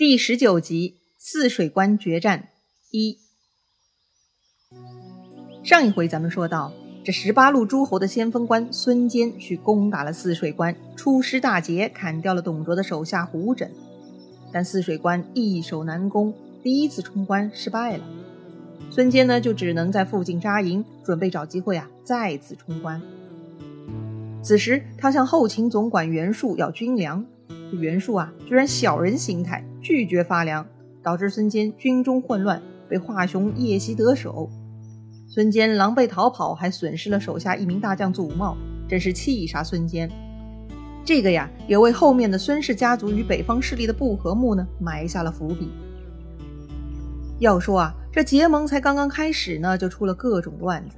第十九集泗水关决战一。上一回咱们说到，这十八路诸侯的先锋官孙坚去攻打了泗水关，出师大捷，砍掉了董卓的手下胡轸。但泗水关易守难攻，第一次冲关失败了。孙坚呢，就只能在附近扎营，准备找机会啊再次冲关。此时，他向后勤总管袁术要军粮。这袁术啊，居然小人心态，拒绝发粮，导致孙坚军中混乱，被华雄夜袭得手。孙坚狼狈逃跑，还损失了手下一名大将祖茂，真是气杀孙坚。这个呀，也为后面的孙氏家族与北方势力的不和睦呢埋下了伏笔。要说啊，这结盟才刚刚开始呢，就出了各种乱子。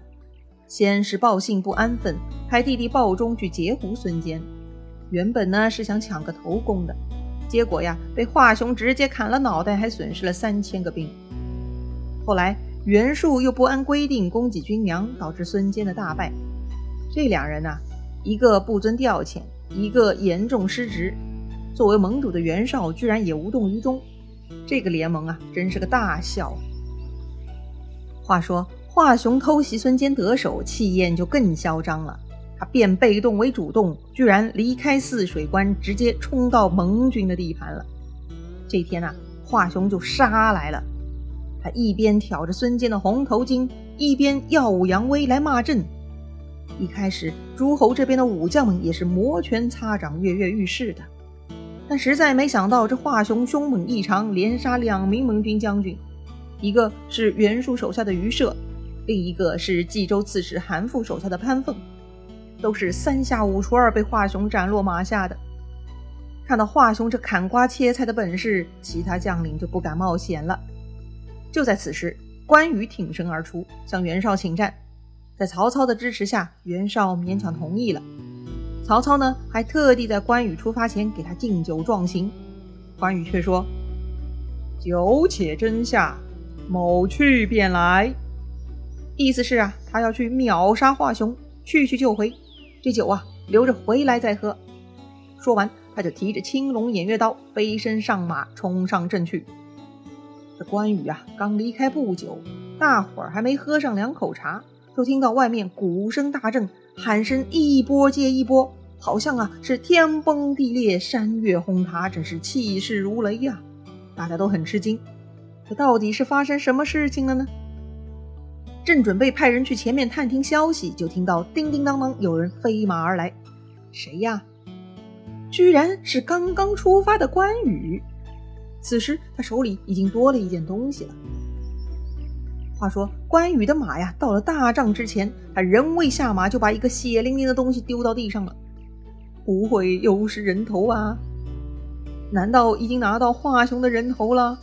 先是鲍信不安分，派弟弟鲍忠去截胡孙坚。原本呢是想抢个头功的，结果呀被华雄直接砍了脑袋，还损失了三千个兵。后来袁术又不按规定供给军粮，导致孙坚的大败。这两人呢，一个不遵调遣，一个严重失职。作为盟主的袁绍居然也无动于衷，这个联盟啊，真是个大笑。话说华雄偷袭孙坚得手，气焰就更嚣张了。变被动为主动，居然离开泗水关，直接冲到盟军的地盘了。这天呐，华雄就杀来了。他一边挑着孙坚的红头巾，一边耀武扬威来骂阵。一开始，诸侯这边的武将们也是摩拳擦掌、跃跃欲试的。但实在没想到，这华雄凶猛异常，连杀两名盟军将军，一个是袁术手下的于射，另一个是冀州刺史韩馥手下的潘凤。都是三下五除二被华雄斩落马下的。看到华雄这砍瓜切菜的本事，其他将领就不敢冒险了。就在此时，关羽挺身而出，向袁绍请战。在曹操的支持下，袁绍勉强同意了。曹操呢，还特地在关羽出发前给他敬酒壮行。关羽却说：“酒且斟下，某去便来。”意思是啊，他要去秒杀华雄，去去就回。这酒啊，留着回来再喝。说完，他就提着青龙偃月刀，飞身上马，冲上阵去。这关羽啊，刚离开不久，大伙儿还没喝上两口茶，就听到外面鼓声大震，喊声一波接一波，好像啊是天崩地裂，山岳轰塌，真是气势如雷呀！大家都很吃惊，这到底是发生什么事情了呢？正准备派人去前面探听消息，就听到叮叮当当有人飞马而来。谁呀？居然是刚刚出发的关羽。此时他手里已经多了一件东西了。话说关羽的马呀，到了大帐之前，他仍未下马就把一个血淋淋的东西丢到地上了。不会又是人头啊？难道已经拿到华雄的人头了？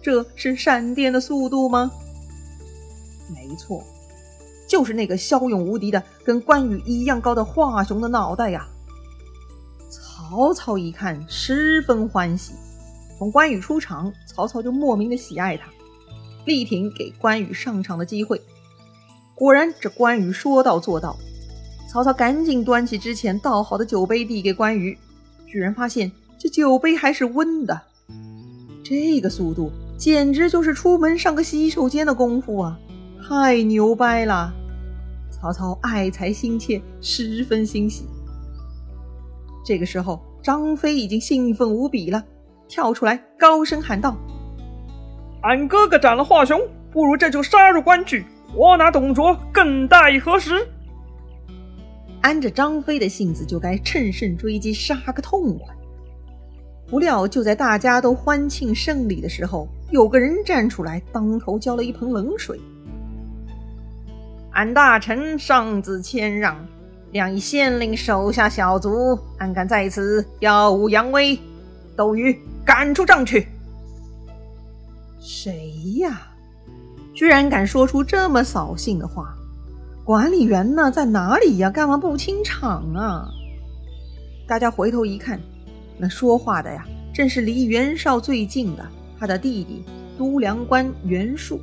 这是闪电的速度吗？没错，就是那个骁勇无敌的、跟关羽一样高的华雄的脑袋呀！曹操一看，十分欢喜。从关羽出场，曹操就莫名的喜爱他，力挺给关羽上场的机会。果然，这关羽说到做到。曹操赶紧端起之前倒好的酒杯递给关羽，居然发现这酒杯还是温的。这个速度，简直就是出门上个洗手间的功夫啊！太牛掰了！曹操爱才心切，十分欣喜。这个时候，张飞已经兴奋无比了，跳出来高声喊道：“俺哥哥斩了华雄，不如这就杀入关去，我拿董卓，更待何时？”按着张飞的性子，就该趁胜追击，杀个痛快。不料，就在大家都欢庆胜利的时候，有个人站出来，当头浇了一盆冷水。俺大臣上自谦让，两以县令手下小卒，安敢在此耀武扬威？斗鱼赶出帐去！谁呀？居然敢说出这么扫兴的话！管理员呢？在哪里呀？干嘛不清场啊？大家回头一看，那说话的呀，正是离袁绍最近的他的弟弟都梁官袁术。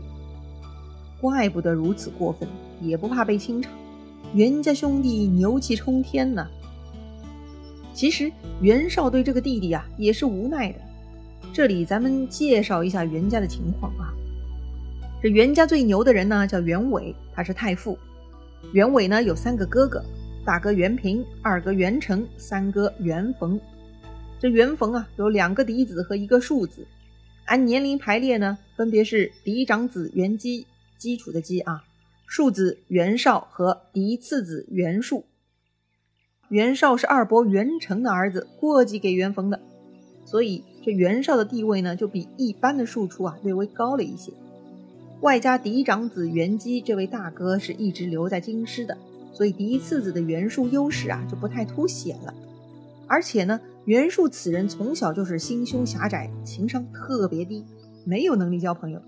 怪不得如此过分。也不怕被清场，袁家兄弟牛气冲天呢。其实袁绍对这个弟弟啊也是无奈的，这里咱们介绍一下袁家的情况啊。这袁家最牛的人呢，叫袁伟，他是太傅。袁伟呢有三个哥哥，大哥袁平，二哥袁成，三哥袁逢。这袁逢啊有两个嫡子和一个庶子，按年龄排列呢，分别是嫡长子袁基，基础的基啊，庶子袁绍和嫡次子袁术。袁绍是二伯袁成的儿子，过继给袁逢的，所以。这袁绍的地位呢，就比一般的庶出啊略微高了一些。外加嫡长子袁基这位大哥是一直留在京师的，所以嫡次子的袁术优势啊就不太凸显了。而且呢，袁术此人从小就是心胸狭窄，情商特别低，没有能力交朋友，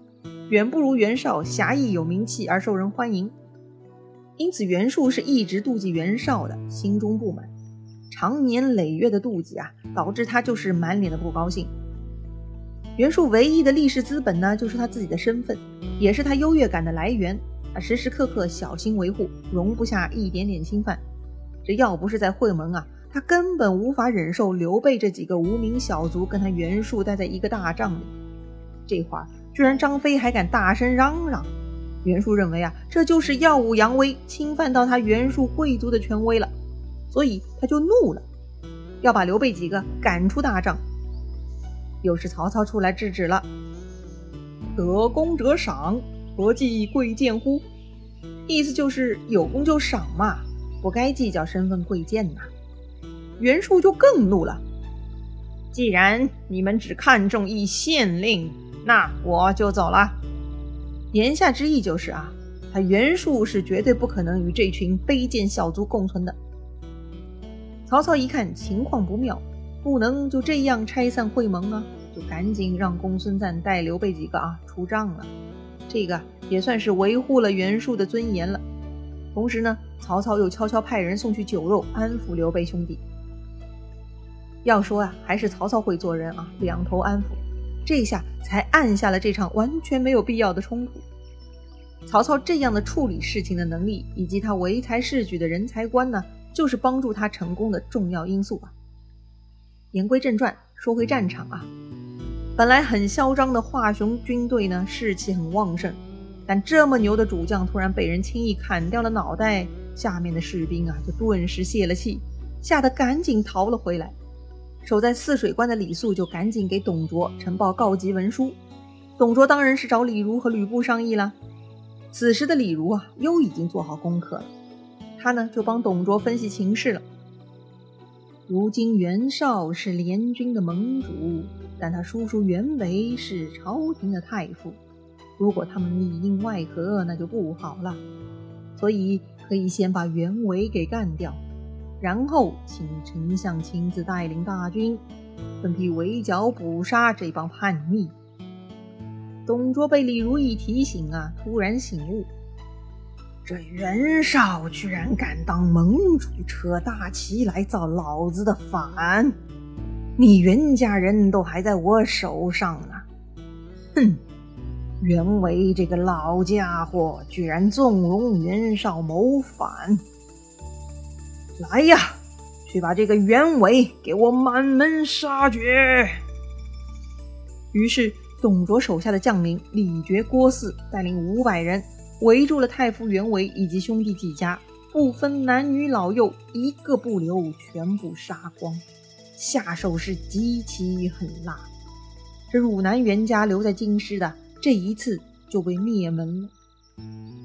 远不如袁绍侠义有名气而受人欢迎。因此，袁术是一直妒忌袁绍的，心中不满。长年累月的妒忌啊，导致他就是满脸的不高兴。袁术唯一的立世资本呢，就是他自己的身份，也是他优越感的来源。他时时刻刻小心维护，容不下一点点侵犯。这要不是在会盟啊，他根本无法忍受刘备这几个无名小卒跟他袁术待在一个大帐里。这会儿居然张飞还敢大声嚷嚷，袁术认为啊，这就是耀武扬威，侵犯到他袁术贵族的权威了。所以他就怒了，要把刘备几个赶出大帐。又是曹操出来制止了：“得功者赏，何计贵贱乎？”意思就是有功就赏嘛，不该计较身份贵贱呐。袁术就更怒了：“既然你们只看重一县令，那我就走了。”言下之意就是啊，他袁术是绝对不可能与这群卑贱小卒共存的。曹操一看情况不妙，不能就这样拆散会盟啊，就赶紧让公孙瓒带刘备几个啊出帐了。这个也算是维护了袁术的尊严了。同时呢，曹操又悄悄派人送去酒肉安抚刘备兄弟。要说啊，还是曹操会做人啊，两头安抚，这下才按下了这场完全没有必要的冲突。曹操这样的处理事情的能力，以及他唯才是举的人才观呢？就是帮助他成功的重要因素啊。言归正传，说回战场啊，本来很嚣张的华雄军队呢，士气很旺盛，但这么牛的主将突然被人轻易砍掉了脑袋，下面的士兵啊就顿时泄了气，吓得赶紧逃了回来。守在泗水关的李肃就赶紧给董卓呈报告急文书，董卓当然是找李儒和吕布商议了。此时的李儒啊，又已经做好功课了。他呢就帮董卓分析情势了。如今袁绍是联军的盟主，但他叔叔袁维是朝廷的太傅，如果他们里应外合，那就不好了。所以可以先把袁维给干掉，然后请丞相亲自带领大军，分批围剿捕杀这帮叛逆。董卓被李儒一提醒啊，突然醒悟。这袁绍居然敢当盟主，扯大旗来造老子的反！你袁家人都还在我手上呢！哼，袁维这个老家伙居然纵容袁绍谋反！来呀，去把这个袁伟给我满门杀绝！于是，董卓手下的将领李傕、郭汜带领五百人。围住了太傅袁伟以及兄弟几家，不分男女老幼，一个不留，全部杀光。下手是极其狠辣。这汝南袁家留在京师的，这一次就被灭门了，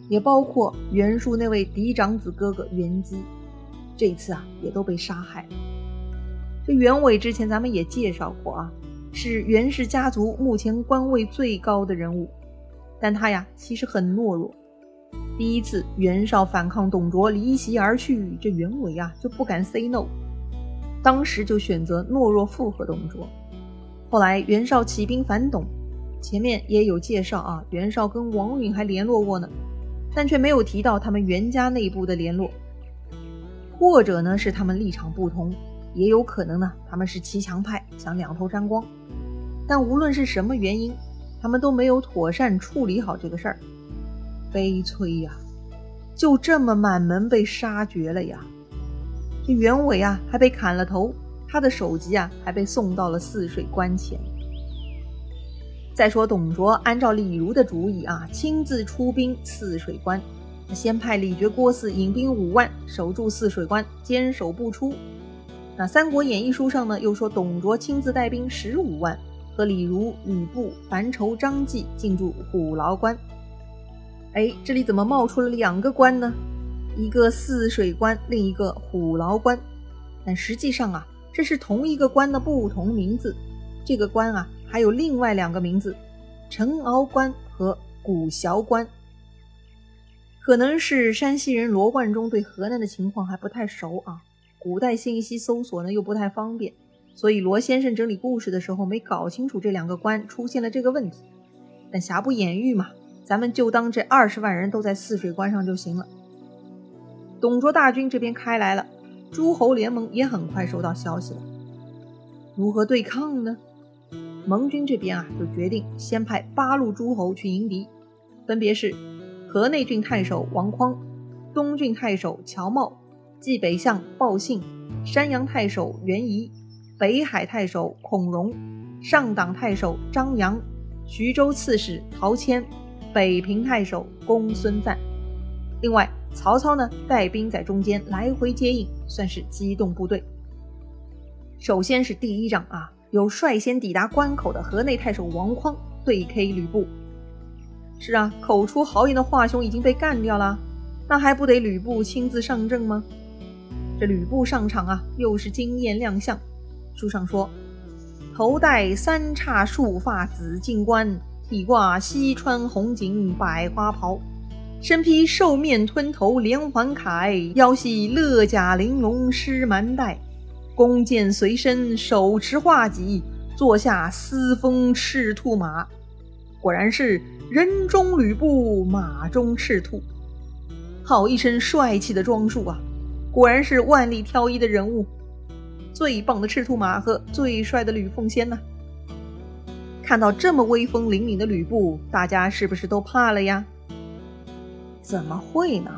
也包括袁术那位嫡长子哥哥袁基，这次啊也都被杀害了。这袁伟之前咱们也介绍过啊，是袁氏家族目前官位最高的人物，但他呀其实很懦弱。第一次袁绍反抗董卓离席而去，这袁伟啊就不敢 say no，当时就选择懦弱附和董卓。后来袁绍起兵反董，前面也有介绍啊，袁绍跟王允还联络过呢，但却没有提到他们袁家内部的联络，或者呢是他们立场不同，也有可能呢他们是骑墙派，想两头沾光。但无论是什么原因，他们都没有妥善处理好这个事儿。悲催呀！就这么满门被杀绝了呀！这袁伟啊，还被砍了头，他的首级啊，还被送到了泗水关前。再说董卓按照李儒的主意啊，亲自出兵汜水关，先派李傕、郭汜引兵五万守住汜水关，坚守不出。那《三国演义》书上呢，又说董卓亲自带兵十五万，和李儒、吕布、樊稠、张济进驻虎牢关。哎，这里怎么冒出了两个关呢？一个汜水关，另一个虎牢关。但实际上啊，这是同一个关的不同名字。这个关啊，还有另外两个名字：陈敖关和古崤关。可能是山西人罗贯中对河南的情况还不太熟啊。古代信息搜索呢又不太方便，所以罗先生整理故事的时候没搞清楚这两个关出现了这个问题。但瑕不掩瑜嘛，咱们就当这二十万人都在汜水关上就行了。董卓大军这边开来了，诸侯联盟也很快收到消息了。如何对抗呢？盟军这边啊就决定先派八路诸侯去迎敌，分别是河内郡太守王匡、东郡太守乔瑁。冀北相鲍信、山阳太守袁仪、北海太守孔融、上党太守张扬、徐州刺史陶谦、北平太守公孙瓒。另外，曹操呢带兵在中间来回接应，算是机动部队。首先是第一仗啊，由率先抵达关口的河内太守王匡对 K 吕布。是啊，口出豪言的华雄已经被干掉了，那还不得吕布亲自上阵吗？这吕布上场啊，又是惊艳亮相。书上说，头戴三叉束发紫金冠，体挂西川红锦百花袍，身披兽面吞头连环铠，腰系勒甲玲珑狮蛮带，弓箭随身，手持画戟，坐下嘶风赤兔马。果然是人中吕布，马中赤兔，好一身帅气的装束啊！果然是万里挑一的人物，最棒的赤兔马和最帅的吕奉先呢！看到这么威风凛凛的吕布，大家是不是都怕了呀？怎么会呢？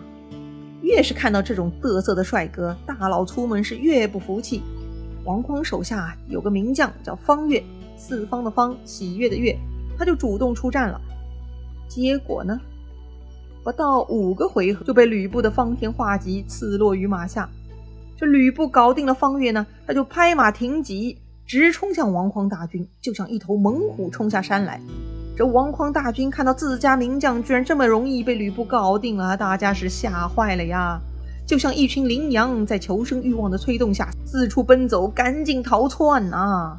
越是看到这种嘚瑟的帅哥，大佬出门是越不服气。王匡手下有个名将叫方悦，四方的方，喜悦的悦，他就主动出战了。结果呢？不到五个回合就被吕布的方天画戟刺落于马下。这吕布搞定了方悦呢，他就拍马挺戟，直冲向王匡大军，就像一头猛虎冲下山来。这王匡大军看到自家名将居然这么容易被吕布搞定了，大家是吓坏了呀！就像一群羚羊在求生欲望的催动下四处奔走，赶紧逃窜啊！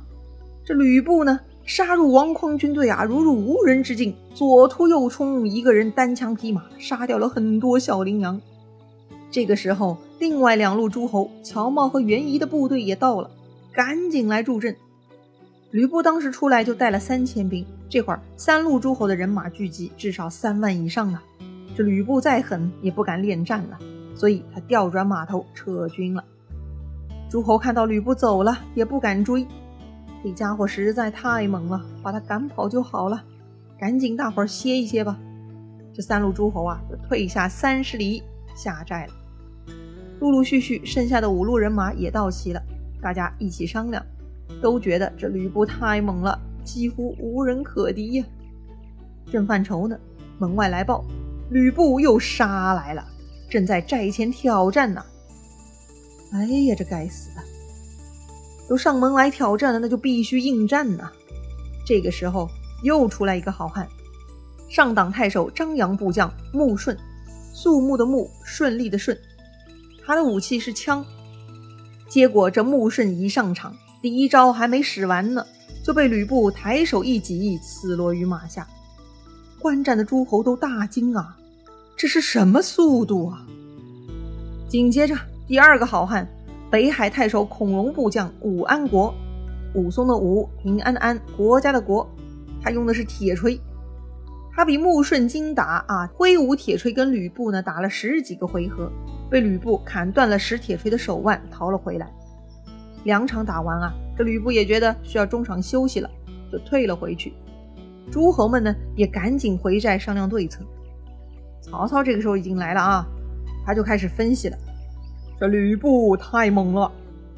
这吕布呢？杀入王匡军队啊，如入无人之境，左突右冲，一个人单枪匹马杀掉了很多小羚羊。这个时候，另外两路诸侯乔瑁和袁仪的部队也到了，赶紧来助阵。吕布当时出来就带了三千兵，这会儿三路诸侯的人马聚集，至少三万以上啊！这吕布再狠也不敢恋战了，所以他调转马头撤军了。诸侯看到吕布走了，也不敢追。这家伙实在太猛了，把他赶跑就好了。赶紧，大伙儿歇一歇吧。这三路诸侯啊，就退下三十里下寨了。陆陆续续，剩下的五路人马也到齐了。大家一起商量，都觉得这吕布太猛了，几乎无人可敌呀。正犯愁呢，门外来报，吕布又杀来了，正在寨前挑战呢。哎呀，这该死的！都上门来挑战了，那就必须应战呐！这个时候又出来一个好汉，上党太守张扬部将穆顺，肃穆的穆，顺利的顺，他的武器是枪。结果这穆顺一上场，第一招还没使完呢，就被吕布抬手一戟刺落于马下。观战的诸侯都大惊啊，这是什么速度啊！紧接着第二个好汉。北海太守孔融部将武安国，武松的武，平安安，国家的国，他用的是铁锤，他比穆顺精打啊，挥舞铁锤跟吕布呢打了十几个回合，被吕布砍断了使铁锤的手腕，逃了回来。两场打完啊，这吕布也觉得需要中场休息了，就退了回去。诸侯们呢也赶紧回寨商量对策。曹操这个时候已经来了啊，他就开始分析了。这吕布太猛了，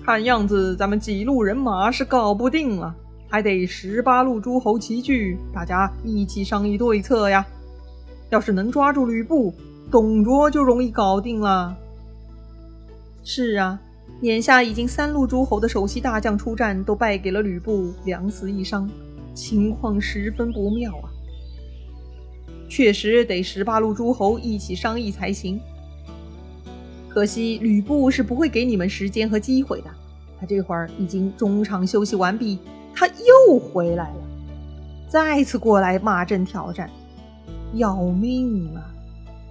看样子咱们几路人马是搞不定了。还得十八路诸侯齐聚，大家一起商议对策呀。要是能抓住吕布，董卓就容易搞定了。是啊，眼下已经三路诸侯的首席大将出战，都败给了吕布，两死一伤，情况十分不妙啊。确实得十八路诸侯一起商议才行。可惜吕布是不会给你们时间和机会的，他这会儿已经中场休息完毕，他又回来了，再次过来骂阵挑战，要命啊！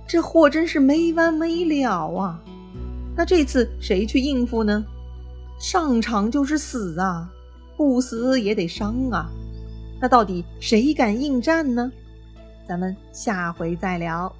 这货真是没完没了啊！那这次谁去应付呢？上场就是死啊，不死也得伤啊！那到底谁敢应战呢？咱们下回再聊。